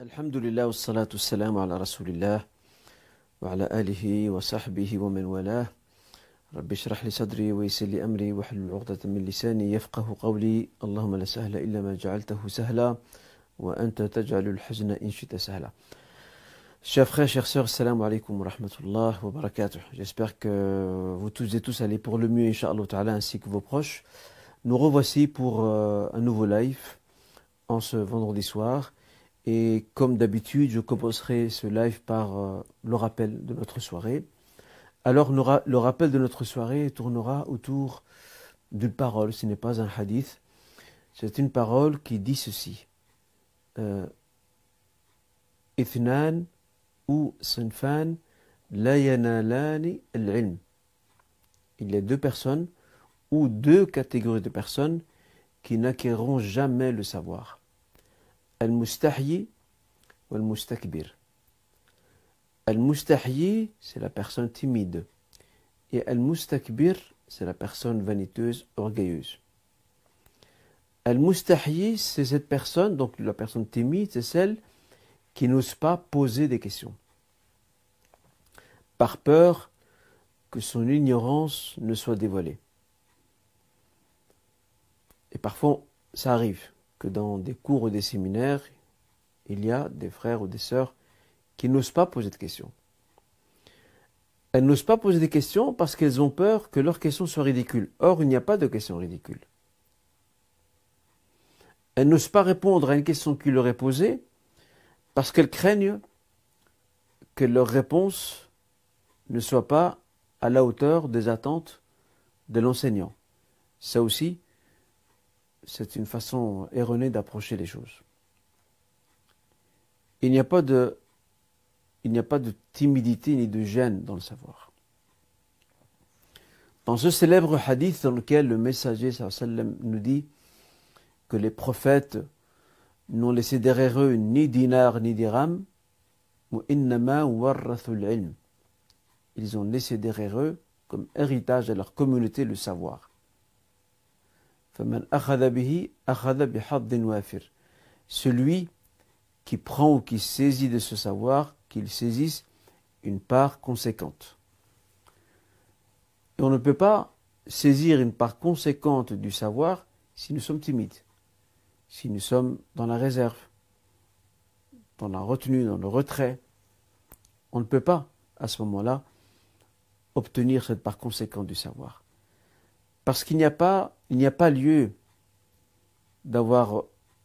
الحمد لله والصلاة والسلام على رسول الله وعلى آله وصحبه ومن والاه رب اشرح لي صدري ويسر لي أمري واحلل عقدة من لساني يفقه قولي اللهم لا سهل إلا ما جعلته سهلا وأنت تجعل الحزن إن شئت سهلا Chers frères, chers sœurs, salam alaikum wa rahmatullah wa barakatuh. J'espère que vous tous et tous allez pour le mieux, Inch'Allah ta'ala, ainsi que vos proches. Nous revoici pour euh, un nouveau live en ce vendredi soir. Et comme d'habitude, je commencerai ce live par euh, le rappel de notre soirée. Alors, le rappel de notre soirée tournera autour d'une parole, ce n'est pas un hadith. C'est une parole qui dit ceci. Euh, Ithnan ou sinfan la yanalani al-ilm. Il y a deux personnes ou deux catégories de personnes qui n'acquerront jamais le savoir. Al-mustahyi ou al-mustakbir. Al-mustahyi, c'est la personne timide. Et al-mustakbir, c'est la personne vaniteuse, orgueilleuse. Al-mustahyi, c'est cette personne, donc la personne timide, c'est celle qui n'ose pas poser des questions. Par peur que son ignorance ne soit dévoilée. Et parfois, ça arrive dans des cours ou des séminaires, il y a des frères ou des sœurs qui n'osent pas poser de questions. Elles n'osent pas poser des questions parce qu'elles ont peur que leurs questions soient ridicules. Or, il n'y a pas de questions ridicules. Elles n'osent pas répondre à une question qui leur est posée parce qu'elles craignent que leur réponse ne soit pas à la hauteur des attentes de l'enseignant. Ça aussi, c'est une façon erronée d'approcher les choses. Il n'y a pas de timidité ni de gêne dans le savoir. Dans ce célèbre hadith dans lequel le messager nous dit que les prophètes n'ont laissé derrière eux ni dinar ni dirham, ils ont laissé derrière eux comme héritage à leur communauté le savoir. Celui qui prend ou qui saisit de ce savoir, qu'il saisisse une part conséquente. Et on ne peut pas saisir une part conséquente du savoir si nous sommes timides, si nous sommes dans la réserve, dans la retenue, dans le retrait. On ne peut pas, à ce moment-là, obtenir cette part conséquente du savoir. Parce qu'il n'y a pas, il n'y a pas lieu d'avoir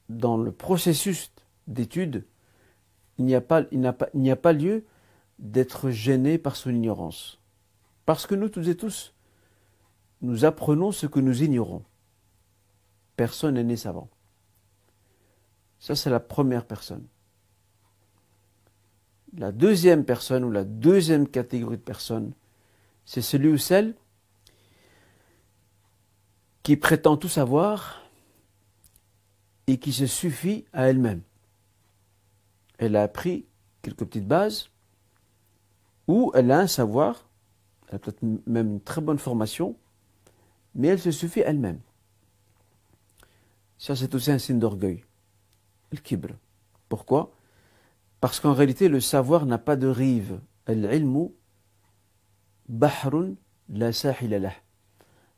dans le processus d'étude, il n'y a pas, il n'y a pas, lieu d'être gêné par son ignorance. Parce que nous tous et tous, nous apprenons ce que nous ignorons. Personne n'est né savant. Ça, c'est la première personne. La deuxième personne ou la deuxième catégorie de personnes, c'est celui ou celle qui prétend tout savoir et qui se suffit à elle-même. Elle a appris quelques petites bases, ou elle a un savoir, elle a peut-être même une très bonne formation, mais elle se suffit elle-même. Ça, c'est aussi un signe d'orgueil, le kibr. Pourquoi? Parce qu'en réalité, le savoir n'a pas de rive.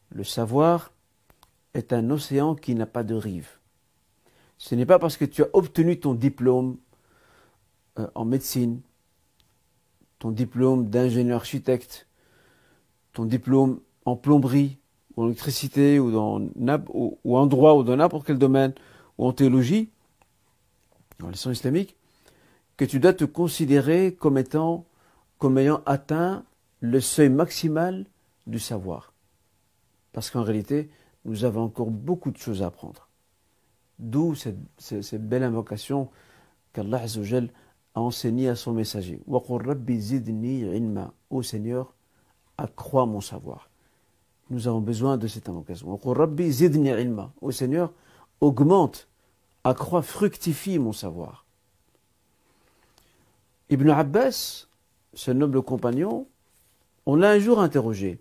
Le savoir est un océan qui n'a pas de rive. Ce n'est pas parce que tu as obtenu ton diplôme euh, en médecine, ton diplôme d'ingénieur architecte, ton diplôme en plomberie, ou en électricité, ou, dans, en droit, ou dans n'importe quel domaine, ou en théologie, dans les sciences islamiques, que tu dois te considérer comme étant, comme ayant atteint le seuil maximal du savoir. Parce qu'en réalité, nous avons encore beaucoup de choses à apprendre. D'où cette, belle invocation qu'Allah a enseignée à son messager. Ô Seigneur, accrois mon savoir. Nous avons besoin de cette invocation. Ô Seigneur, augmente, accrois, fructifie mon savoir. Ibn Abbas, ce noble compagnon, on l'a un jour interrogé.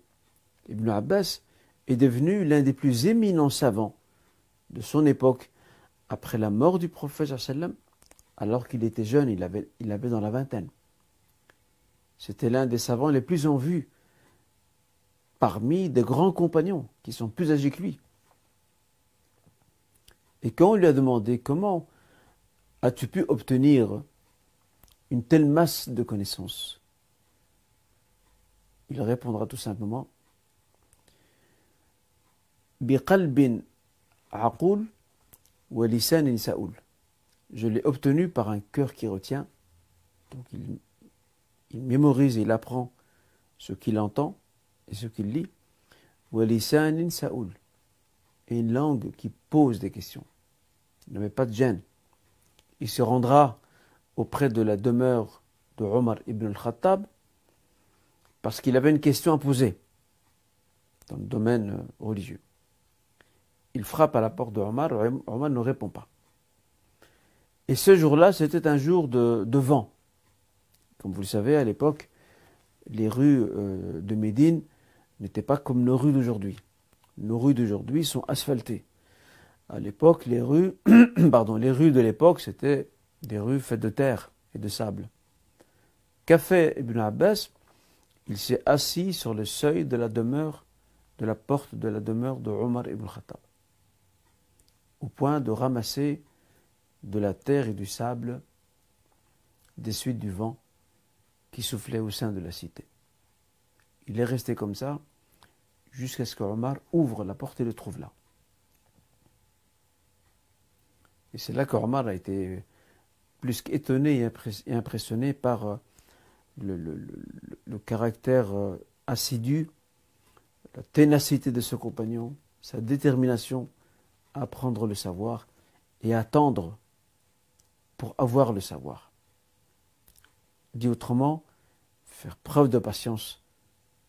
Ibn Abbas est devenu l'un des plus éminents savants de son époque après la mort du prophète alors qu'il était jeune, il avait, il avait dans la vingtaine. C'était l'un des savants les plus en vue parmi des grands compagnons qui sont plus âgés que lui. Et quand on lui a demandé comment as-tu pu obtenir une telle masse de connaissances, il répondra tout simplement biqalbin aqul wa lisan saoul. Je l'ai obtenu par un cœur qui retient. Donc il, il mémorise, il apprend ce qu'il entend et ce qu'il lit. Wa lisan saoul. Et une langue qui pose des questions. Il ne met pas de gêne. Il se rendra auprès de la demeure de Omar ibn al-Khattab parce qu'il avait une question à poser dans le domaine religieux il frappe à la porte de Omar, Omar ne répond pas. Et ce jour-là, c'était un jour de, vent. Comme vous le savez, à l'époque, les rues euh, de Médine n'étaient pas comme nos rues d'aujourd'hui. Nos rues d'aujourd'hui sont asphaltées. À l'époque, les rues, pardon, les rues de l'époque, c'était des rues faites de terre et de sable. Qu'a fait Ibn Abbas? Il s'est assis sur le seuil de la demeure, de la porte de la demeure de Omar ibn Khattab au point de ramasser de la terre et du sable des suites du vent qui soufflait au sein de la cité. Il est resté comme ça jusqu'à ce que Omar ouvre la porte et le trouve là. Et c'est là qu'Omar a été plus qu'étonné et impressionné par euh, le, caractère euh, assidu, la ténacité de ce compagnon, sa détermination apprendre le savoir et attendre pour avoir le savoir. Dit autrement, faire preuve de patience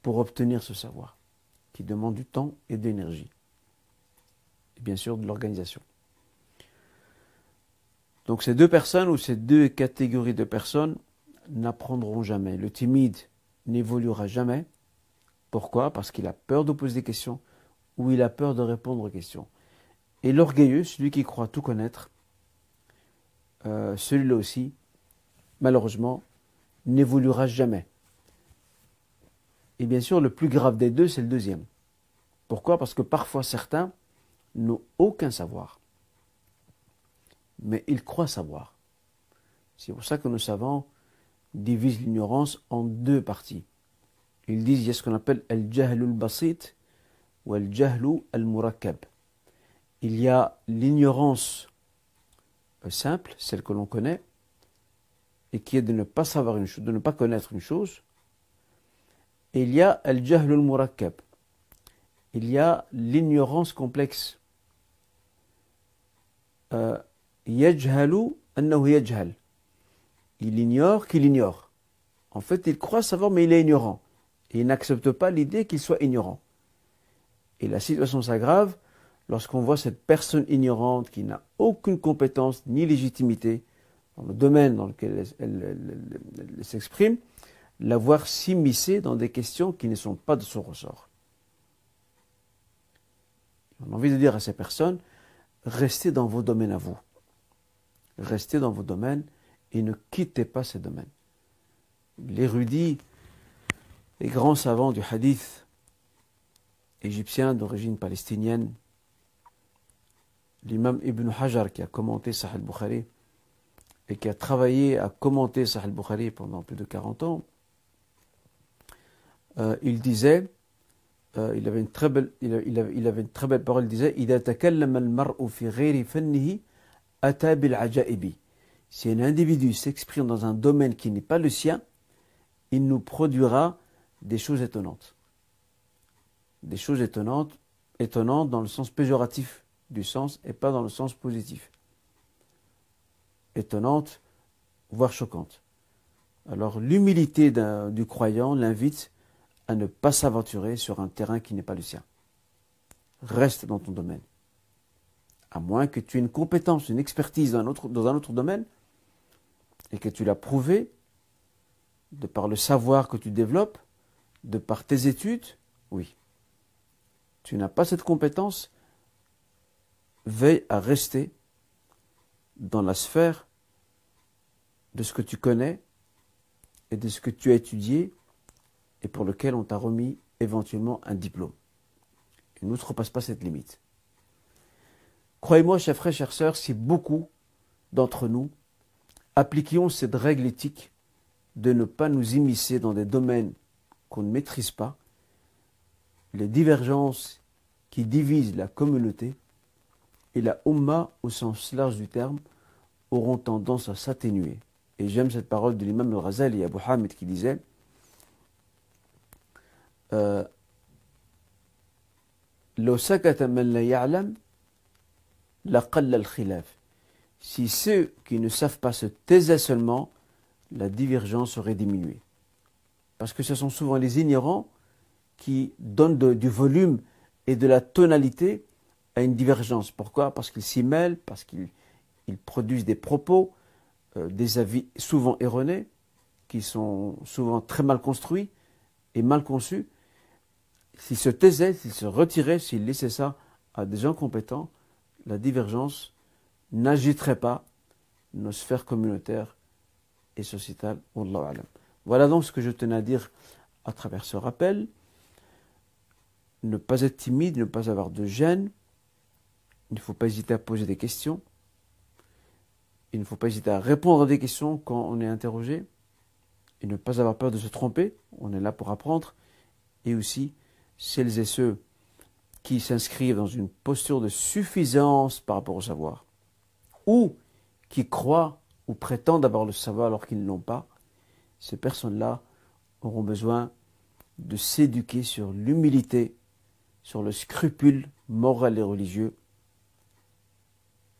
pour obtenir ce savoir, qui demande du temps et de l'énergie, et bien sûr de l'organisation. Donc ces deux personnes ou ces deux catégories de personnes n'apprendront jamais. Le timide n'évoluera jamais. Pourquoi? Parce qu'il a peur de poser des questions ou il a peur de répondre aux questions. Et l'orgueilleux, celui qui croit tout connaître, euh, celui-là aussi, malheureusement, n'évoluera jamais. Et bien sûr, le plus grave des deux, c'est le deuxième. Pourquoi? Parce que parfois certains n'ont aucun savoir. Mais ils croient savoir. C'est pour ça que nos savants divisent l'ignorance en deux parties. Ils disent il y a ce qu'on appelle al-jahlul basit ou al-jahlu al-murakkab il y a l'ignorance euh, simple, celle que l'on connaît, et qui est de ne pas savoir une chose, de ne pas connaître une chose. Et il y a al-jahl. Il y a l'ignorance complexe. Euh, yajhal. Il ignore qu'il ignore. En fait, il croit savoir, mais il est ignorant. Et il n'accepte pas l'idée qu'il soit ignorant. Et la situation s'aggrave lorsqu'on voit cette personne ignorante qui n'a aucune compétence ni légitimité dans le domaine dans lequel elle, s'exprime, la voir s'immiscer dans des questions qui ne sont pas de son ressort. On a envie de dire à ces personnes, restez dans vos domaines à vous. Restez dans vos domaines et ne quittez pas ces domaines. L'érudit et grand savant du hadith égyptien d'origine palestinienne, l'imam Ibn Hajar qui a commenté Sahih al-Bukhari et qui a travaillé à commenter Sahih al-Bukhari pendant plus de 40 ans, euh, il disait, euh, il, avait il, il, avait, une très belle parole, il disait Si un individu s'exprime dans un domaine qui n'est pas le sien, il nous produira des choses étonnantes. Des choses étonnantes, étonnantes dans le sens péjoratif du sens et pas dans le sens positif. Étonnante, voire choquante. Alors l'humilité du croyant l'invite à ne pas s'aventurer sur un terrain qui n'est pas le sien. Reste dans ton domaine. À moins que tu aies une compétence, une expertise dans un autre, domaine et que tu l'as prouvé de par le savoir que tu développes, de par tes études, oui. Tu n'as pas cette compétence, veille à rester dans la sphère de ce que tu connais et de ce que tu as étudié et pour lequel on t'a remis éventuellement un diplôme. Et n'outrepasse pas cette limite. Croyez-moi, chers frères, chères sœurs, si beaucoup d'entre nous appliquions cette règle éthique de ne pas nous immiscer dans des domaines qu'on ne maîtrise pas, les divergences qui divisent la communauté et la Ummah au sens large du terme auront tendance à s'atténuer. Et j'aime cette parole de l'imam al-Ghazali Abu Hamid qui disait euh, si ceux qui ne savent pas se taisaient seulement, la divergence aurait diminué. Parce que ce sont souvent les ignorants qui donnent du volume et de la tonalité à une divergence. Pourquoi? Parce qu'ils s'y mêlent, parce qu'ils produisent des propos, euh, des avis souvent erronés, qui sont souvent très mal construits et mal conçus. S'ils se taisaient, s'ils se retiraient, s'ils laissaient ça à des gens compétents, la divergence n'agiterait pas nos sphères communautaires et sociétales. Voilà donc ce que je tenais à dire à travers ce rappel. Ne pas être timide, ne pas avoir de gêne. Il ne faut pas hésiter à poser des questions. Il ne faut pas hésiter à répondre à des questions quand on est interrogé. Et ne pas avoir peur de se tromper. On est là pour apprendre. Et aussi, celles et ceux qui s'inscrivent dans une posture de suffisance par rapport au savoir, ou qui croient ou prétendent avoir le savoir alors qu'ils ne l'ont pas, ces personnes-là auront besoin de s'éduquer sur l'humilité, sur le scrupule moral et religieux,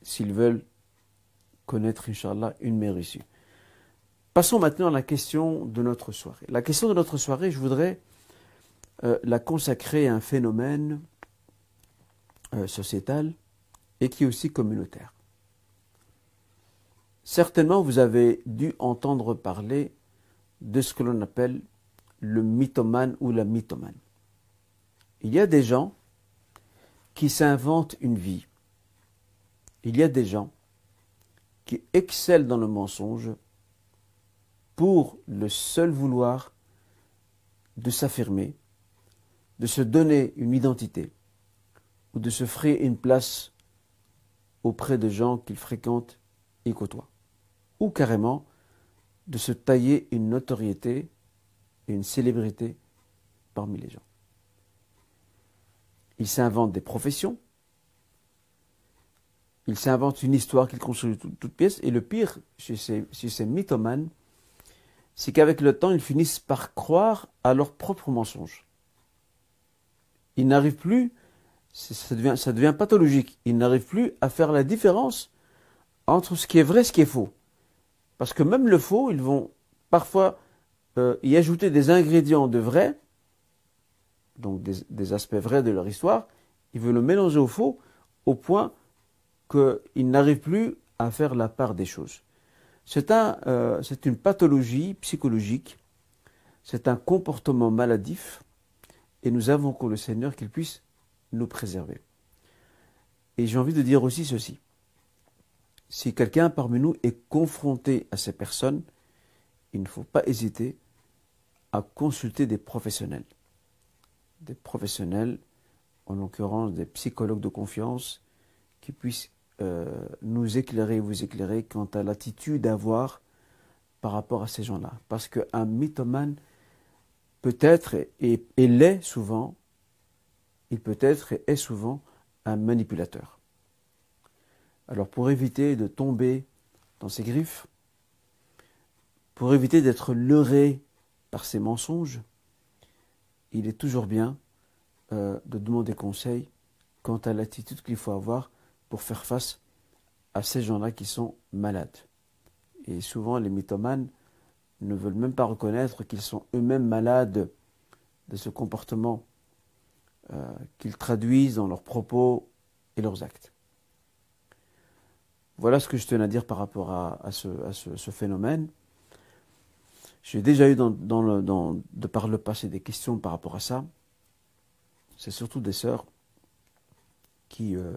s'ils veulent connaître, Inch'Allah, une mère issue. Passons maintenant à la question de notre soirée. La question de notre soirée, je voudrais euh, la consacrer à un phénomène euh, sociétal et qui est aussi communautaire. Certainement, vous avez dû entendre parler de ce que l'on appelle le mythomane ou la mythomane. Il y a des gens qui s'inventent une vie. Il y a des gens qui excellent dans le mensonge pour le seul vouloir de s'affirmer, de se donner une identité ou de se frayer une place auprès de gens qu'ils fréquentent et côtoient, ou carrément de se tailler une notoriété et une célébrité parmi les gens. Ils s'inventent des professions, ils s'inventent une histoire qu'ils construisent de toutes pièces, et le pire chez ces, chez mythomanes, c'est qu'avec le temps, ils finissent par croire à leurs propres mensonges. Ils n'arrivent plus ça devient, pathologique. Ils n'arrivent plus à faire la différence entre ce qui est vrai et ce qui est faux. Parce que même le faux, ils vont parfois euh, y ajouter des ingrédients de vrai, donc des, aspects vrais de leur histoire, ils veulent le mélanger au faux au point qu'ils n'arrivent plus à faire la part des choses. Euh, c'est une pathologie psychologique, c'est un comportement maladif, et nous avons que le Seigneur qu'il puisse nous préserver. Et j'ai envie de dire aussi ceci. Si quelqu'un parmi nous est confronté à ces personnes, il ne faut pas hésiter à consulter des professionnels. Des professionnels, en l'occurrence des psychologues de confiance, qui puissent euh, nous éclairer, vous éclairer quant à l'attitude à avoir par rapport à ces gens-là. Parce qu'un mythomane peut être, et, l'est souvent, il peut être et est souvent un manipulateur. Alors pour éviter de tomber dans ses griffes, pour éviter d'être leurré par ses mensonges, il est toujours bien euh, de demander conseil quant à l'attitude qu'il faut avoir pour faire face à ces gens-là qui sont malades. Et souvent, les mythomanes ne veulent même pas reconnaître qu'ils sont eux-mêmes malades de ce comportement euh, qu'ils traduisent dans leurs propos et leurs actes. Voilà ce que je tenais à dire par rapport à, ce, phénomène. J'ai déjà eu de par le passé des questions par rapport à ça. C'est surtout des sœurs qui euh,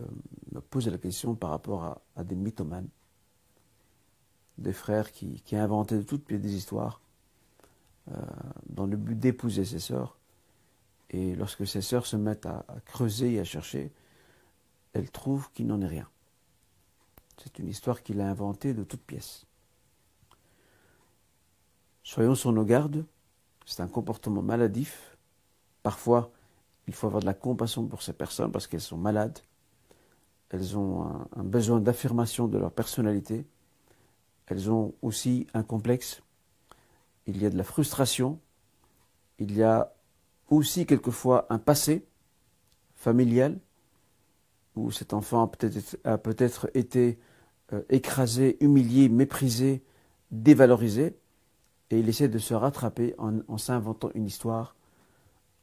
me posent la question par rapport à, des mythomanes. des frères qui, qui inventaient de toutes pièces des histoires euh, dans le but d'épouser ses sœurs. Et lorsque ses sœurs se mettent à, creuser et à chercher, elles trouvent qu'il n'en est rien. C'est une histoire qu'il a inventée de toutes pièces. Soyons sur nos gardes, c'est un comportement maladif. Parfois, il faut avoir de la compassion pour ces personnes parce qu'elles sont malades. Elles ont un besoin d'affirmation de leur personnalité. Elles ont aussi un complexe. Il y a de la frustration. Il y a aussi quelquefois un passé familial où cet enfant a peut-être peut été euh, écrasé, humilié, méprisé, dévalorisé, et il essaie de se rattraper en, s'inventant une histoire,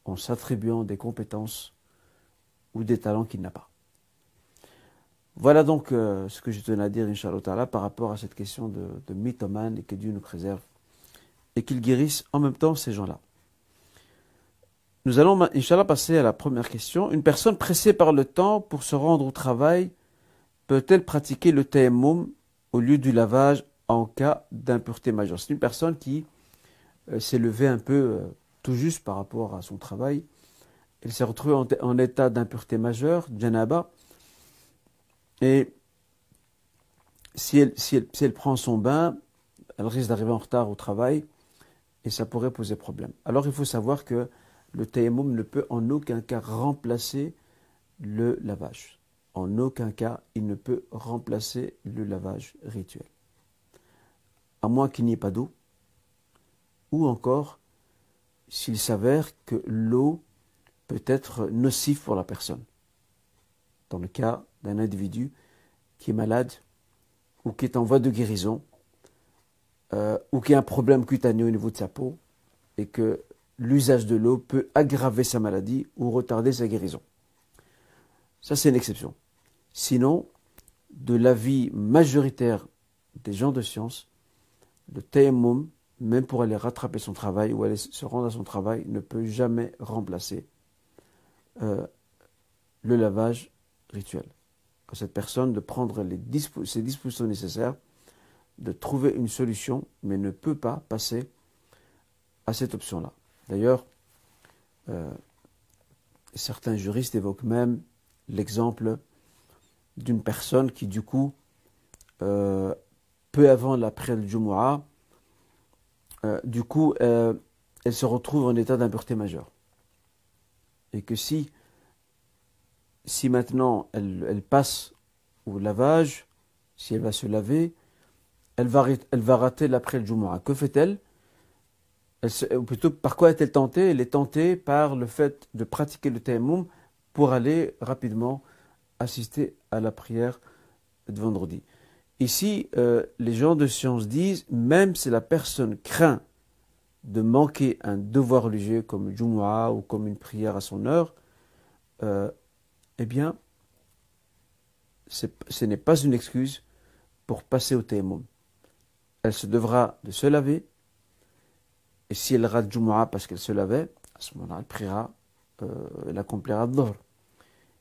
en s'attribuant des compétences ou des talents qu'il n'a pas. Voilà donc euh, ce que je tenais à dire, Inch'Allah, par rapport à cette question de, de mythomane et que Dieu nous préserve et qu'il guérisse en même temps ces gens-là. Nous allons, Inch'Allah, passer à la première question. Une personne pressée par le temps pour se rendre au travail peut-elle pratiquer le tayammum au lieu du lavage en cas d'impureté majeure? C'est une personne qui euh, s'est levée un peu euh, tout juste par rapport à son travail. Elle s'est retrouvée en, état d'impureté majeure, janaba, et si elle prend son bain, elle risque d'arriver en retard au travail et ça pourrait poser problème. Alors il faut savoir que le tayammum ne peut en aucun cas remplacer le lavage. En aucun cas, il ne peut remplacer le lavage rituel. À moins qu'il n'y ait pas d'eau, ou encore s'il s'avère que l'eau peut être nocive pour la personne. Dans le cas d'un individu qui est malade ou qui est en voie de guérison, euh, ou qui a un problème cutané au niveau de sa peau, et que l'usage de l'eau peut aggraver sa maladie ou retarder sa guérison. Ça, c'est une exception. Sinon, de l'avis majoritaire des gens de science, le tayammum, même pour aller rattraper son travail ou aller se rendre à son travail, ne peut jamais remplacer euh, le lavage rituel. Cette personne de prendre ses dispositions nécessaires, de trouver une solution, mais ne peut pas passer à cette option-là. D'ailleurs, euh, certains juristes évoquent même l'exemple d'une personne qui, du coup, euh, peu avant la prière du Jumu'ah, euh, du coup, elle se retrouve en état d'impureté majeure. Et que si, maintenant elle, passe au lavage, si elle va se laver, elle va, rater l'après le. Que fait-elle? Ou plutôt par quoi est-elle tentée? Elle est tentée par le fait de pratiquer le tayammum pour aller rapidement assister à la prière de vendredi. Ici, euh, les gens de science disent, même si la personne craint de manquer un devoir religieux comme le Jumu'ah ou comme une prière à son heure, euh, eh bien, ce n'est pas une excuse pour passer au tayammum. Elle se devra de se laver, et si elle rate Jumu'ah parce qu'elle se lavait, à ce moment-là, elle priera, euh, elle accomplira Dhuhr.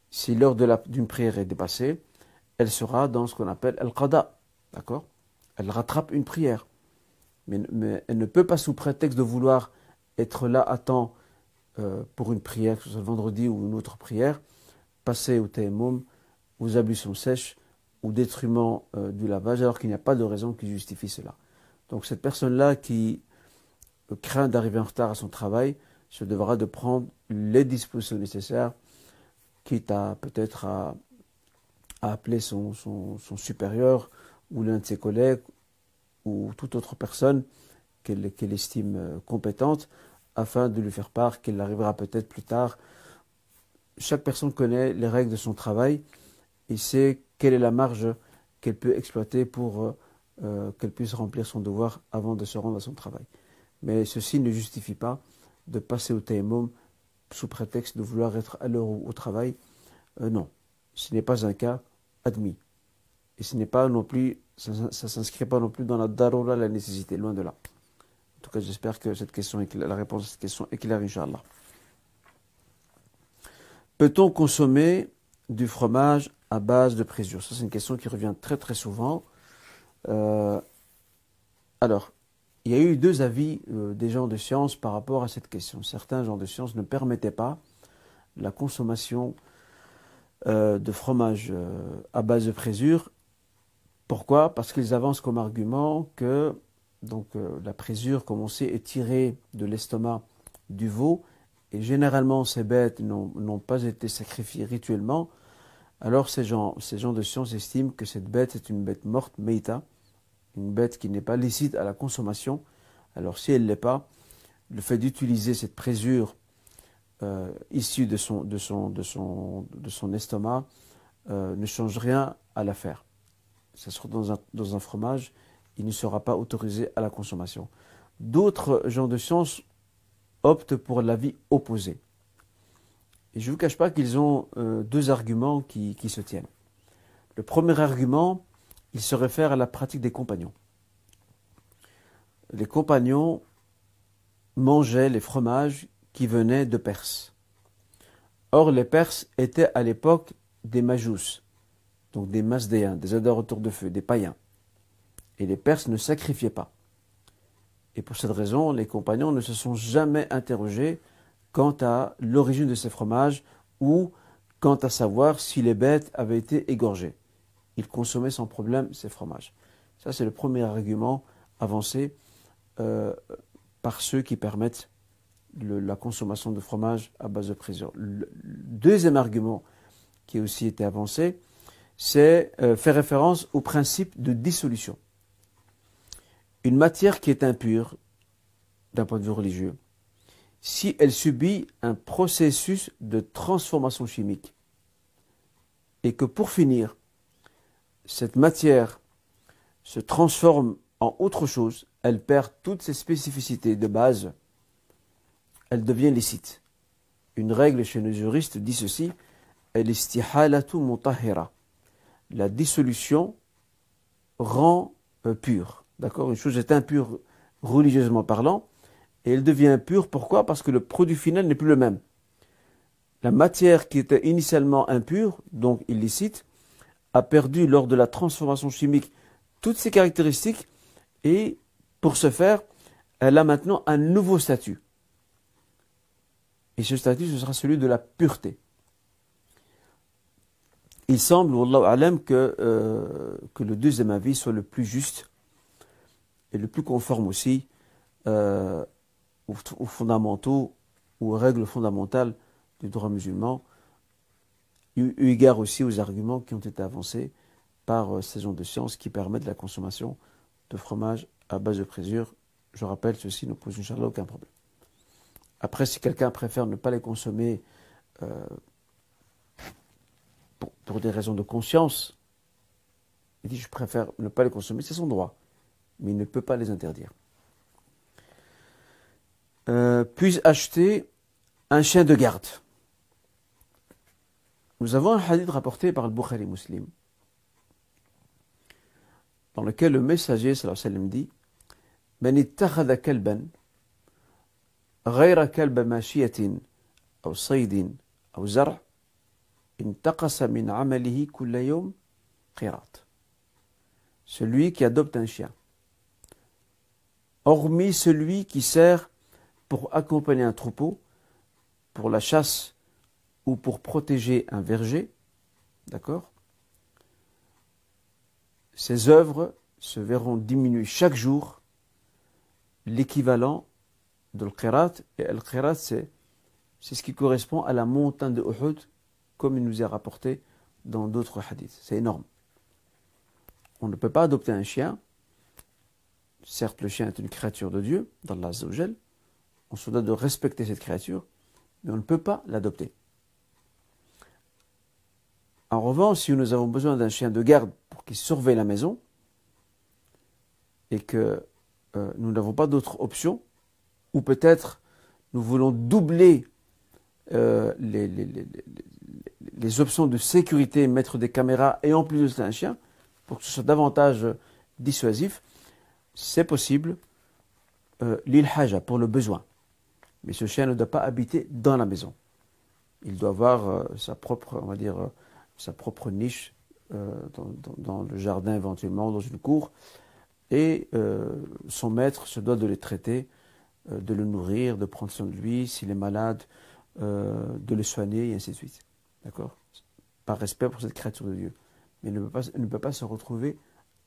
Si l'heure d'une prière est dépassée, elle sera dans ce qu'on appelle Al-Qada. D'accord? Elle rattrape une prière. Mais, elle ne peut pas, sous prétexte de vouloir être là à temps euh, pour une prière, que ce soit vendredi ou une autre prière, passer au tayammum, aux ablutions sèches, au détriment euh, du lavage, alors qu'il n'y a pas de raison qui justifie cela. Donc cette personne-là qui craint d'arriver en retard à son travail, se devra de prendre les dispositions nécessaires, quitte à peut-être à, appeler son, supérieur ou l'un de ses collègues ou toute autre personne qu'elle estime euh, compétente afin de lui faire part qu'elle arrivera peut-être plus tard. Chaque personne connaît les règles de son travail et sait quelle est la marge qu'elle peut exploiter pour euh, euh, qu'elle puisse remplir son devoir avant de se rendre à son travail. Mais ceci ne justifie pas de passer au tayammum sous prétexte de vouloir être à l'heure au travail. Euh, non, ce n'est pas un cas admis. Et ce n'est pas non plus, ça ne s'inscrit pas non plus dans la darura, la nécessité, loin de là. En tout cas, j'espère que cette question est la réponse à cette question est claire, Inch'Allah. Peut-on consommer du fromage à base de présure? Ça, c'est une question qui revient très très souvent. Euh, Alors, il y a eu deux avis euh, des gens de science par rapport à cette question. Certains gens de science ne permettaient pas la consommation euh, de fromage euh, à base de présure. Pourquoi? Parce qu'ils avancent comme argument que donc, la présure, comme on sait, est tirée de l'estomac du veau, et généralement ces bêtes n'ont pas été sacrifiées rituellement. Alors ces gens, ces gens de science estiment que cette bête est une bête morte, meita, une bête qui n'est pas licite à la consommation. Alors si elle ne l'est pas, le fait d'utiliser cette présure euh, issue de son, de, son, de, son, de son estomac euh, ne change rien à l'affaire. Ça sera dans un, dans un fromage, il ne sera pas autorisé à la consommation. D'autres gens de science optent pour l'avis opposé. Et je ne vous cache pas qu'ils ont euh, deux arguments qui se tiennent. Le premier argument, il se réfère à la pratique des compagnons. Les compagnons mangeaient les fromages qui venaient de Perse. Or, les Perses étaient à l'époque des majous, donc des masdéens, des adorateurs de feu, des païens. Et les Perses ne sacrifiaient pas. Et pour cette raison, les compagnons ne se sont jamais interrogés quant à l'origine de ces fromages ou quant à savoir si les bêtes avaient été égorgées il consommait sans problème ces fromages. Ça, c'est le premier argument avancé euh, par ceux qui permettent la consommation de fromage à base de présure. Le deuxième argument qui a aussi été avancé, c'est euh, faire référence au principe de dissolution. Une matière qui est impure, d'un point de vue religieux, si elle subit un processus de transformation chimique, et que pour finir, cette matière se transforme en autre chose, elle perd toutes ses spécificités de base, elle devient licite. Une règle chez nos juristes dit ceci, la dissolution rend euh, pure. D'accord? Une chose est impure religieusement parlant, et elle devient pure. Pourquoi? Parce que le produit final n'est plus le même. La matière qui était initialement impure, donc illicite, a perdu lors de la transformation chimique toutes ses caractéristiques et pour ce faire, elle a maintenant un nouveau statut. Et ce statut, ce sera celui de la pureté. Il semble, alam, que, euh, que le deuxième avis soit le plus juste et le plus conforme aussi euh, aux fondamentaux ou aux règles fondamentales du droit musulman eu égard aussi aux arguments qui ont été avancés par euh, ces gens de science qui permettent la consommation de fromage à base de présure. Je rappelle, ceci ne pose Inch'Allah aucun problème. Après, si quelqu'un préfère ne pas les consommer euh, pour, des raisons de conscience, il dit je préfère ne pas les consommer, c'est son droit, mais il ne peut pas les interdire. Euh, puis acheter un chien de garde? Nous avons un hadith rapporté par le Bukhari Muslim, dans lequel le messager dit Ben kalban غير كلب ماشية أو صيد أو زرع انتقص من عمله كل يوم قيراط celui qui adopte un chien hormis celui qui sert pour accompagner un troupeau pour la chasse ou pour protéger un verger, d'accord Ces œuvres se verront diminuer chaque jour l'équivalent de. Et l'Qirat, c'est, c'est ce qui correspond à la montagne de Uhud, comme il nous est rapporté dans d'autres hadiths. C'est énorme. On ne peut pas adopter un chien. Certes, le chien est une créature de Dieu, d'Allah Azzawajal. On se doit de respecter cette créature, mais on ne peut pas l'adopter. En revanche, si nous avons besoin d'un chien de garde pour qu'il surveille la maison, et que euh, nous n'avons pas d'autre option, ou peut-être nous voulons doubler euh, les, options de sécurité, mettre des caméras et en plus de cela un chien, pour que ce soit davantage dissuasif, c'est possible, euh, l'île haja, pour le besoin. Mais ce chien ne doit pas habiter dans la maison. Il doit avoir euh, sa propre, on va dire, sa propre niche euh, dans, le jardin éventuellement, dans une cour, Et son maître se doit de les traiter, de le nourrir, de prendre soin de lui, s'il est malade, euh, de le soigner, et ainsi de suite. D'accord? Par respect pour cette créature de Dieu. Mais il ne peut pas, se retrouver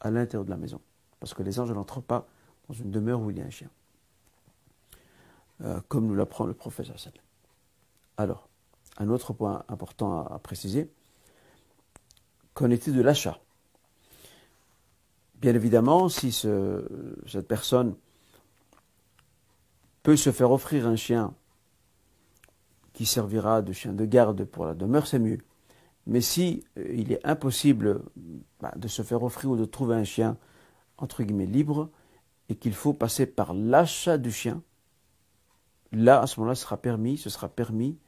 à l'intérieur de la maison. Parce que les anges n'entrent pas dans une demeure où il y a un chien. comme nous l'apprend le professeur Sallam. Alors, un autre point important à, préciser, qu'en est-il de l'achat? Bien évidemment, si cette personne peut se faire offrir un chien qui servira de chien de garde pour la demeure, c'est mieux. Mais si euh, il est impossible bah, de se faire offrir ou de trouver un chien entre guillemets libre et qu'il faut passer par l'achat du chien, là à ce moment-là, sera permis, ce sera permis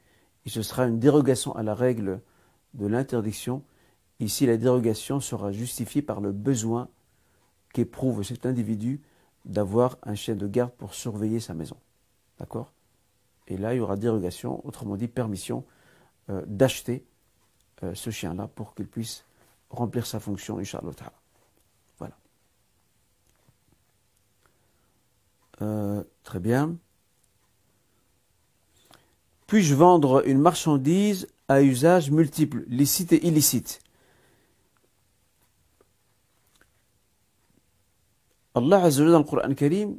et ce sera une dérogation à la règle de l'interdiction. Ici, la dérogation sera justifiée par le besoin qu'éprouve cet individu d'avoir un chien de garde pour surveiller sa maison. D'accord? Et là, il y aura dérogation, autrement dit permission, euh, d'acheter euh, ce chien-là pour qu'il puisse remplir sa fonction, Inch'Allah. Voilà. Euh, très bien. Puis-je vendre une marchandise à usage multiple, licite et illicite? Allah Azza dans le Coran Karim,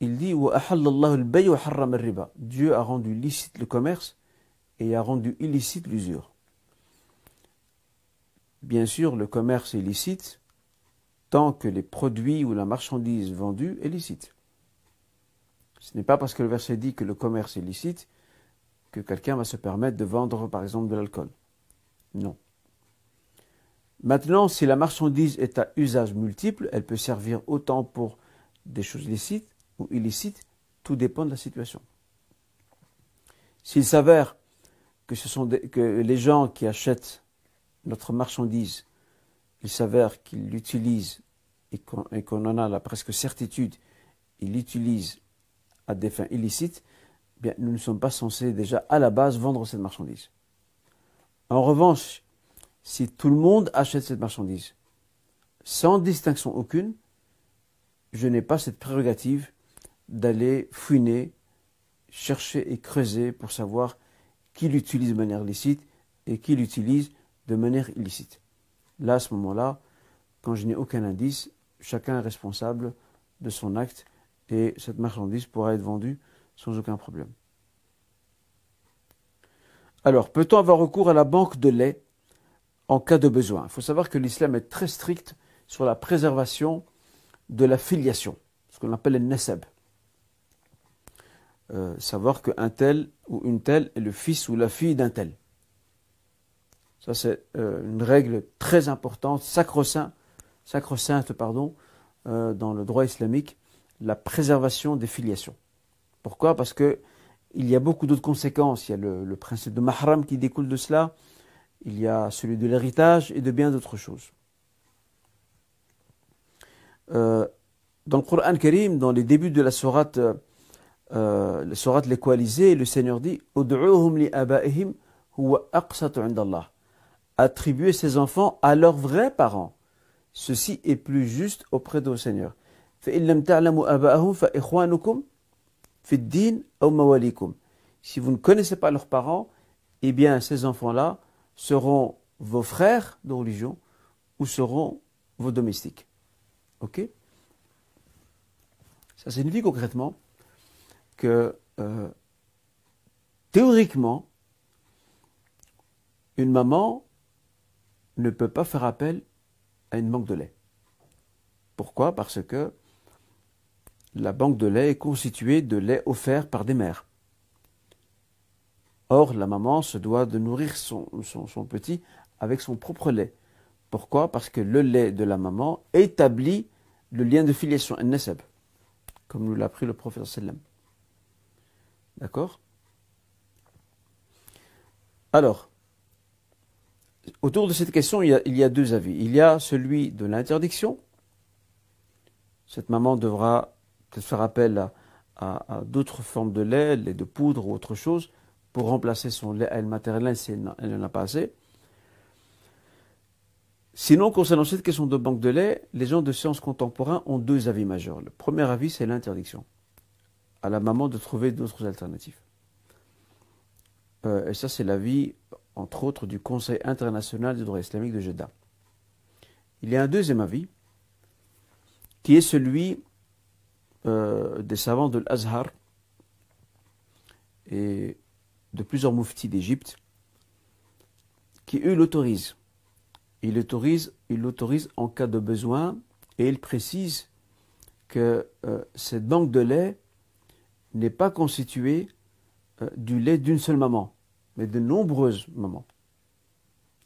il dit Dieu a rendu licite le commerce et a rendu illicite l'usure. Bien sûr, le commerce est licite tant que les produits ou la marchandise vendue est licite. Ce n'est pas parce que le verset dit que le commerce est licite que quelqu'un va se permettre de vendre par exemple de l'alcool. Non. Maintenant, si la marchandise est à usage multiple, elle peut servir autant pour des choses licites ou illicites, tout dépend de la situation. S'il s'avère que ce sont que les gens qui achètent notre marchandise, il s'avère qu'ils l'utilisent et qu'on en a la presque certitude, ils l'utilisent à des fins illicites, bien, nous ne sommes pas censés déjà à la base vendre cette marchandise. En revanche, si tout le monde achète cette marchandise, sans distinction aucune, je n'ai pas cette prérogative d'aller fouiner, chercher et creuser pour savoir qui l'utilise de manière licite et qui l'utilise de manière illicite. Là, à ce moment-là, quand je n'ai aucun indice, chacun est responsable de son acte et cette marchandise pourra être vendue sans aucun problème. Alors, peut-on avoir recours à la banque de lait en cas de besoin? Il faut savoir que l'islam est très strict sur la préservation de la filiation, ce qu'on appelle le nasab. Euh, savoir qu'un tel ou une telle est le fils ou la fille d'un tel. Ça, c'est euh, une règle très importante, sacro-sainte, pardon, euh, dans le droit islamique, la préservation des filiations. Pourquoi? Parce que il y a beaucoup d'autres conséquences. Il y a le, principe de mahram qui découle de cela. Il y a celui de l'héritage et de bien d'autres choses. Dans le Coran Karim, dans les débuts de la sourate, euh, la sourate l'équalisée, le Seigneur dit Attribuez ses enfants à leurs vrais parents. Ceci est plus juste auprès de vos seigneurs. Si vous ne connaissez pas leurs parents, eh bien ces enfants-là seront vos frères de religion ou seront vos domestiques. Ok? Ça signifie concrètement que euh, théoriquement, une maman ne peut pas faire appel à une banque de lait. Pourquoi? Parce que la banque de lait est constituée de lait offert par des mères. Or, la maman se doit de nourrir son, petit avec son propre lait. Pourquoi? Parce que le lait de la maman établit le lien de filiation, un comme nous l'a appris le prophète sallam. D'accord? Alors, autour de cette question, il y, a, deux avis. Il y a celui de l'interdiction. Cette maman devra faire appel à, d'autres formes de lait, lait de poudre ou autre chose, pour remplacer son lait à elle maternelle si elle n'en a pas assez. Sinon, concernant cette question de banque de lait, les gens de sciences contemporains ont deux avis majeurs. Le premier avis, c'est l'interdiction. À la maman de trouver d'autres alternatives. Euh, et ça, c'est l'avis, entre autres, du Conseil international du droit islamique de Jeddah. Il y a un deuxième avis, qui est celui euh, des savants de l'Azhar et de plusieurs mouftis d'Égypte, qui eux l'autorisent. Il l'autorise, il l'autorise en cas de besoin et il précise que euh, cette banque de lait n'est pas constituée euh, du lait d'une seule maman, mais de nombreuses mamans.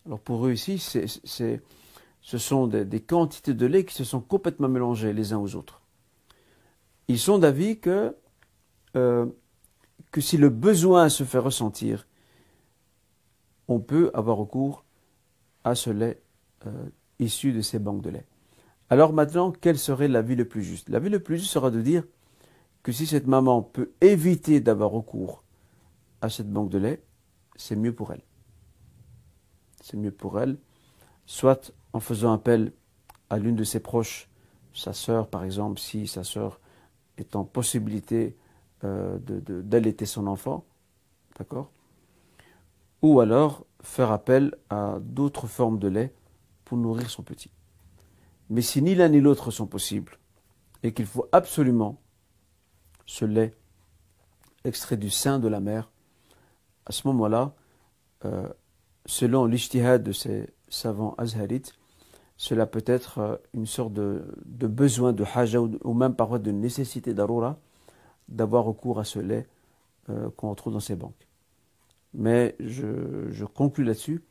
Alors pour eux ici, ce sont des, quantités de lait qui se sont complètement mélangées les uns aux autres. Ils sont d'avis que, euh, si le besoin se fait ressentir, on peut avoir recours à ce lait euh, issu de ces banques de lait. Alors maintenant, quel serait l'avis le plus juste? L'avis le plus juste sera de dire que si cette maman peut éviter d'avoir recours à cette banque de lait, c'est mieux pour elle. C'est mieux pour elle, soit en faisant appel à l'une de ses proches, sa sœur par exemple, si sa sœur est en possibilité euh, d'allaiter son enfant, d'accord? Ou alors faire appel à d'autres formes de lait pour nourrir son petit. Mais si ni l'un ni l'autre sont possibles, et qu'il faut absolument ce lait extrait du sein de la mère, à ce moment-là, euh, selon l'ijtihad de ces savants azharites, cela peut être euh, une sorte de, besoin de haja ou, même parfois de nécessité d'arura d'avoir recours à ce lait euh, qu'on retrouve dans ces banques. Mais je, je conclus là-dessus,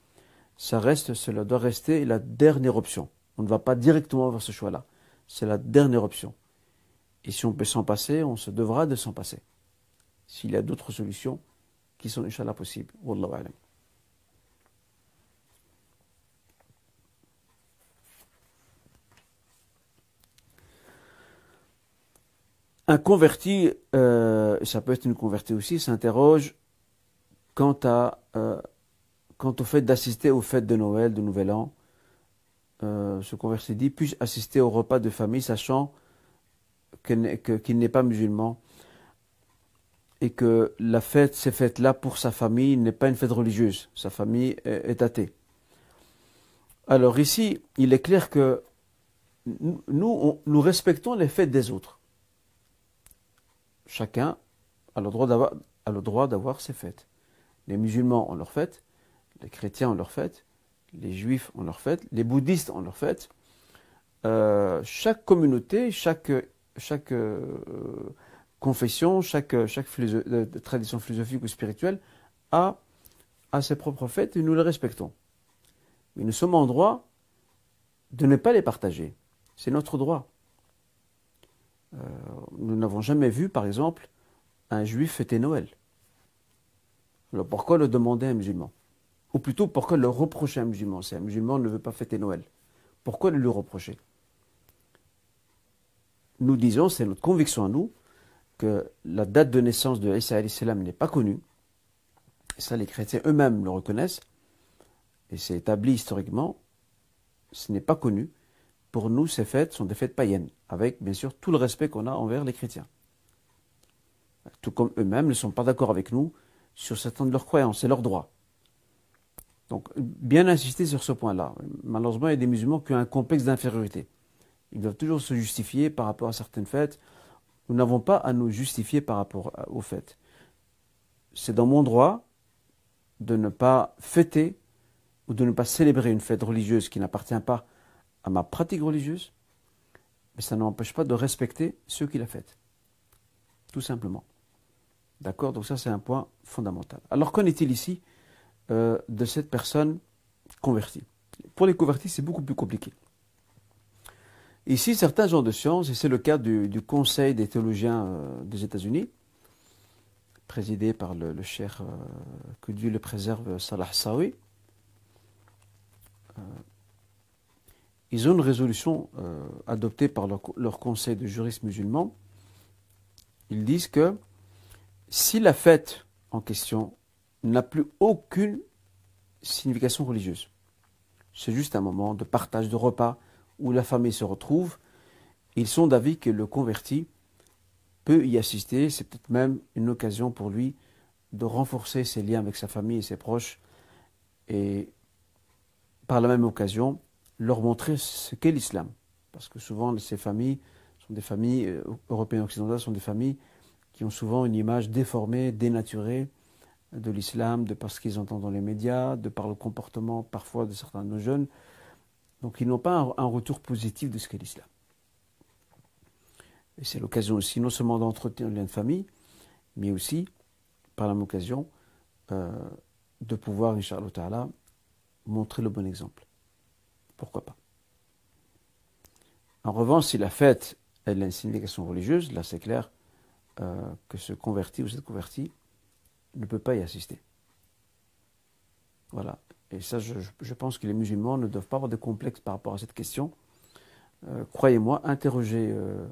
ça reste, cela doit rester la dernière option. On ne va pas directement vers ce choix-là. C'est la dernière option. Et si on peut s'en passer, on se devra de s'en passer. S'il y a d'autres solutions qui sont, Inch'Allah, possibles. Wallahu alam. Un converti, euh, ça peut être une convertie aussi, s'interroge euh, quant au fait d'assister aux fêtes de Noël, de Nouvel An. Euh, ce converti dit Puis-je assister au repas de famille, sachant qu'il n'est pas musulman et que la fête, ces fêtes-là, pour sa famille, n'est pas une fête religieuse. Sa famille est athée. Alors ici, il est clair que nous, nous respectons les fêtes des autres chacun a le droit d'avoir, ses fêtes. Les musulmans ont leurs fêtes, les chrétiens ont leurs fêtes, les juifs ont leurs fêtes, les bouddhistes ont leurs fêtes. Euh, chaque communauté, chaque, chaque euh, confession, chaque, euh, tradition philosophique ou spirituelle a, a ses propres fêtes et nous les respectons. Mais nous sommes en droit de ne pas les partager. C'est notre droit. Euh, nous n'avons jamais vu, par exemple, un juif fêter Noël. Alors pourquoi le demander à un musulman? Ou plutôt, pourquoi le reprocher à un musulman? Si un musulman ne veut pas fêter Noël, pourquoi le lui reprocher? Nous disons, c'est notre conviction à nous, que la date de naissance de Isa n'est pas connue. Et ça, les chrétiens eux-mêmes le reconnaissent. Et c'est établi historiquement. Ce n'est pas connu pour nous, ces fêtes sont des fêtes païennes, avec bien sûr tout le respect qu'on a envers les chrétiens. Tout comme eux-mêmes ne sont pas d'accord avec nous sur certaines de leurs croyances, c'est leur droit. Donc, bien insister sur ce point-là. Malheureusement, il y a des musulmans qui ont un complexe d'infériorité. Ils doivent toujours se justifier par rapport à certaines fêtes. Nous n'avons pas à nous justifier par rapport aux fêtes. C'est dans mon droit de ne pas fêter ou de ne pas célébrer une fête religieuse qui n'appartient pas à ma pratique religieuse, mais ça n'empêche pas de respecter ceux qui la fêtent. Tout simplement. D'accord? Donc ça, c'est un point fondamental. Alors, qu'en est-il ici euh, de cette personne convertie? Pour les convertis, c'est beaucoup plus compliqué. Ici, certains gens de science, et c'est le cas du, Conseil des théologiens euh, des États-Unis, présidé par le, cher, euh, que Dieu le préserve, Salah Sawi, ils ont une résolution euh, adoptée par leur, conseil de juristes musulmans. Ils disent que si la fête en question n'a plus aucune signification religieuse, c'est juste un moment de partage de repas où la famille se retrouve. Ils sont d'avis que le converti peut y assister. C'est peut-être même une occasion pour lui de renforcer ses liens avec sa famille et ses proches et par la même occasion leur montrer ce qu'est l'islam. Parce que souvent ces familles sont des familles euh, européennes occidentales, sont des familles qui ont souvent une image déformée, dénaturée de l'islam, de par ce qu'ils entendent dans les médias, de par le comportement parfois de certains de nos jeunes. Donc ils n'ont pas un, retour positif de ce qu'est l'islam. Et c'est l'occasion aussi non seulement d'entretenir le lien de famille, mais aussi, par la même occasion, euh, de pouvoir, Inch'Allah montrer le bon exemple. Pourquoi pas? En revanche, si la fête elle a une signification religieuse, là c'est clair euh, que ce converti ou cette convertie ne peut pas y assister. Voilà. Et ça, je, pense que les musulmans ne doivent pas avoir de complexe par rapport à cette question. Euh, croyez-moi, interrogez euh,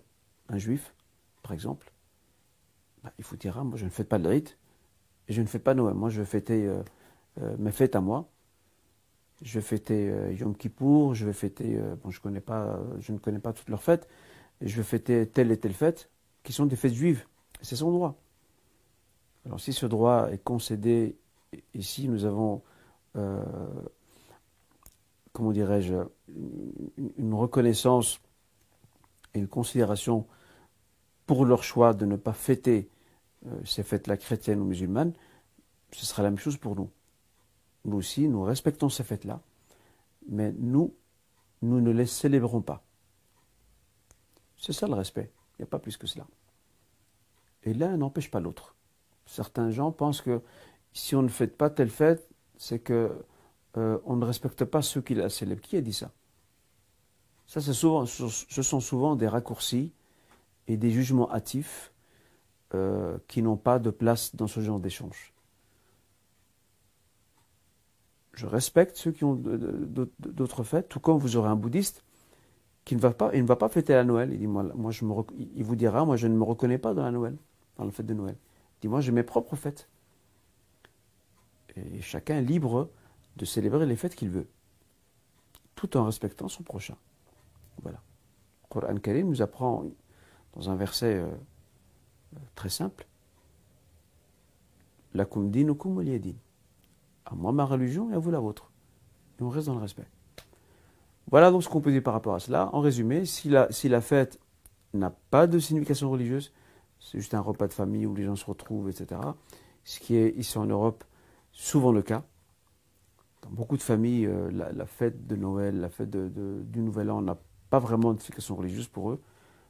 un juif, par exemple, bah, il vous dira, moi je ne fais pas de rite, et je ne fais pas Noël. Moi je vais fêter mes fêtes à moi. Je vais fêter Yom Kippour, je vais fêter, bon je, connais pas, je ne connais pas toutes leurs fêtes, et je vais fêter telle et telle fête, qui sont des fêtes juives. C'est son droit. Alors si ce droit est concédé, ici nous avons, euh, comment dirais-je, une, reconnaissance et une considération pour leur choix de ne pas fêter euh, ces fêtes-là chrétiennes ou musulmanes, ce sera la même chose pour nous. Nous aussi, nous respectons ces fêtes-là, mais nous, nous ne les célébrons pas. C'est ça le respect. Il n'y a pas plus que cela. Et l'un n'empêche pas l'autre. Certains gens pensent que si on ne fête pas telle fête, c'est que euh, on ne respecte pas ceux qui la célèbrent. Qui a dit ça? Ce sont souvent des raccourcis et des jugements hâtifs euh, qui n'ont pas de place dans ce genre d'échange. Je respecte ceux qui ont d'autres fêtes, tout comme vous aurez un bouddhiste qui ne va pas, fêter la Noël. Il, dit, vous dira, moi je ne me reconnais pas dans la Noël, dans la fête de Noël. Il dit, moi j'ai mes propres fêtes. Et chacun est libre de célébrer les fêtes qu'il veut, tout en respectant son prochain. Voilà. Le Coran Karim nous apprend dans un verset euh, très simple La dinukum waliyadin. À moi ma religion et à vous la vôtre. Et on reste dans le respect. Voilà donc ce qu'on peut dire par rapport à cela. En résumé, si la, si la fête n'a pas de signification religieuse, c'est juste un repas de famille où les gens se retrouvent, etc. Ce qui est ici en Europe souvent le cas. Dans beaucoup de familles, euh, la, fête de Noël, la fête du Nouvel An n'a pas vraiment de signification religieuse pour eux.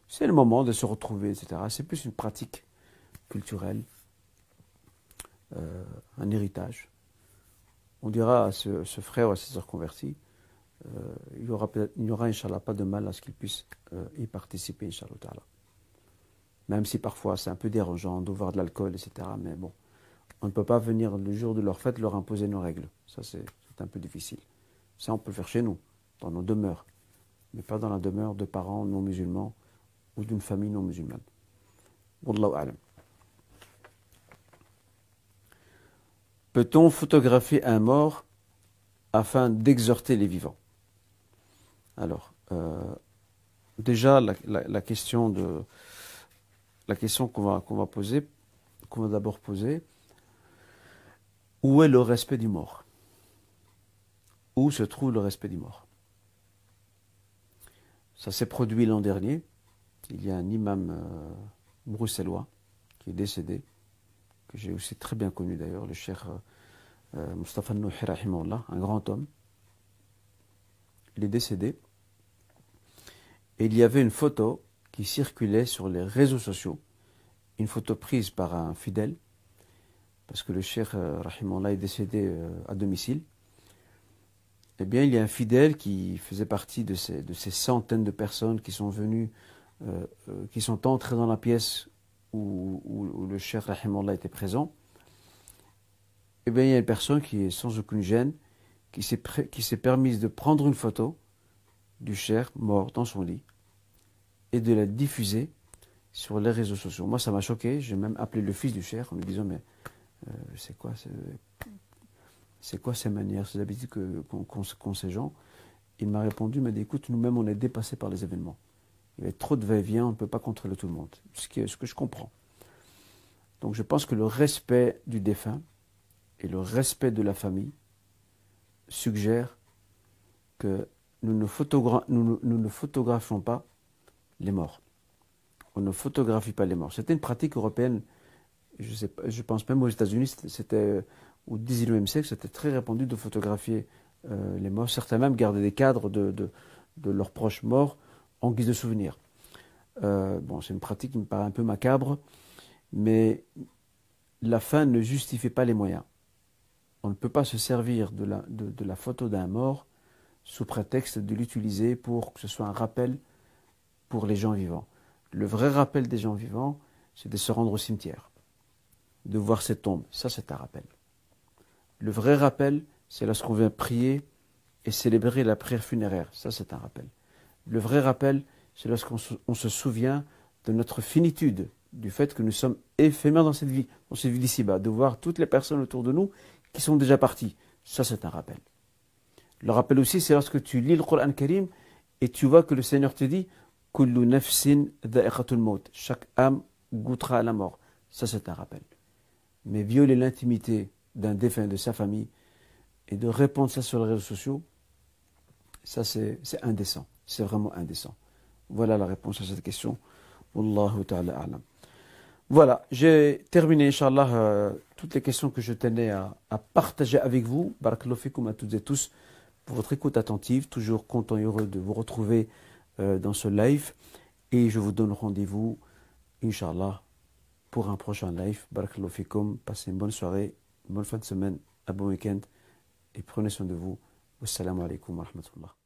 C'est le moment de se retrouver, etc. C'est plus une pratique culturelle, euh, un héritage. On dira à ce, frère ou à ces sœurs convertis, euh, il n'y aura, aura, Inch'Allah, pas de mal à ce qu'ils puissent euh, y participer, Inch'Allah. Même si parfois c'est un peu dérangeant de voir de l'alcool, etc. Mais bon, on ne peut pas venir le jour de leur fête leur imposer nos règles. Ça, c'est un peu difficile. Ça, on peut le faire chez nous, dans nos demeures, mais pas dans la demeure de parents non musulmans ou d'une famille non musulmane. Wallahu alam. Peut-on photographier un mort afin d'exhorter les vivants? Alors, euh, déjà, la, question qu'on va poser, qu'on va d'abord poser, où est le respect du mort? Où se trouve le respect du mort? Ça s'est produit l'an dernier. Il y a un imam euh, bruxellois qui est décédé, que j'ai aussi très bien connu d'ailleurs, le cher euh, Mustafa Nouhi, un grand homme. Il est décédé. Et il y avait une photo qui circulait sur les réseaux sociaux, une photo prise par un fidèle, parce que le cher euh, Rahimallah est décédé euh, à domicile. Eh bien, il y a un fidèle qui faisait partie de ces, centaines de personnes qui sont venues, euh, qui sont entrées dans la pièce où, où, le cher Rahimallah était présent. Eh bien, il y a une personne qui est sans aucune gêne, qui s'est permise de prendre une photo du cher mort dans son lit et de la diffuser sur les réseaux sociaux. Moi, ça m'a choqué. J'ai même appelé le fils du cher en lui disant Mais euh, c'est quoi c'est quoi ces manières, ces habitudes qu'ont ces gens Il m'a répondu, il m'a dit, écoute, nous-mêmes, on est dépassés par les événements. Il y a trop de va-et-vient, on ne peut pas contrôler tout le monde. Ce, que je comprends. Donc je pense que le respect du défunt et le respect de la famille suggèrent que nous ne, nous ne photographions pas les morts. On ne photographie pas les morts. C'était une pratique européenne, je, pense même aux États-Unis, c'était au XIXe siècle, c'était très répandu de photographier euh, les morts. Certains même gardaient des cadres de, leurs proches morts en guise de souvenir. Euh, bon, c'est une pratique qui me paraît un peu macabre, mais la fin ne justifie pas les moyens. On ne peut pas se servir de la photo d'un mort sous prétexte de l'utiliser pour que ce soit un rappel pour les gens vivants. Le vrai rappel des gens vivants, c'est de se rendre au cimetière, de voir ces tombes. Ça, c'est un rappel. Le vrai rappel, c'est lorsqu'on vient prier et célébrer la prière funéraire. Ça, c'est un rappel. Le vrai rappel, c'est lorsqu'on se, souvient de notre finitude, du fait que nous sommes éphémères dans cette vie, dans cette vie d'ici-bas, de voir toutes les personnes autour de nous qui sont déjà parties. Ça, c'est un rappel. Le rappel aussi, c'est lorsque tu lis le Coran Karim et tu vois que le Seigneur te dit Kullu nafsin maut. Chaque âme goûtera à la mort. Ça, c'est un rappel. Mais violer l'intimité d'un défunt de sa famille et de répondre ça sur les réseaux sociaux, ça, c'est indécent. C'est vraiment indécent. Voilà la réponse à cette question. Wallahu ta'ala a'lam. Voilà, j'ai terminé, Inch'Allah, euh, toutes les questions que je tenais à, partager avec vous. Barakallahu à toutes et tous pour votre écoute attentive. Toujours content et heureux de vous retrouver euh, dans ce live. Et je vous donne rendez-vous, Inch'Allah, pour un prochain live. Barakallahu. Passez une bonne soirée, une bonne fin de semaine, un bon week-end. Et prenez soin de vous. Wassalamu alaikum wa.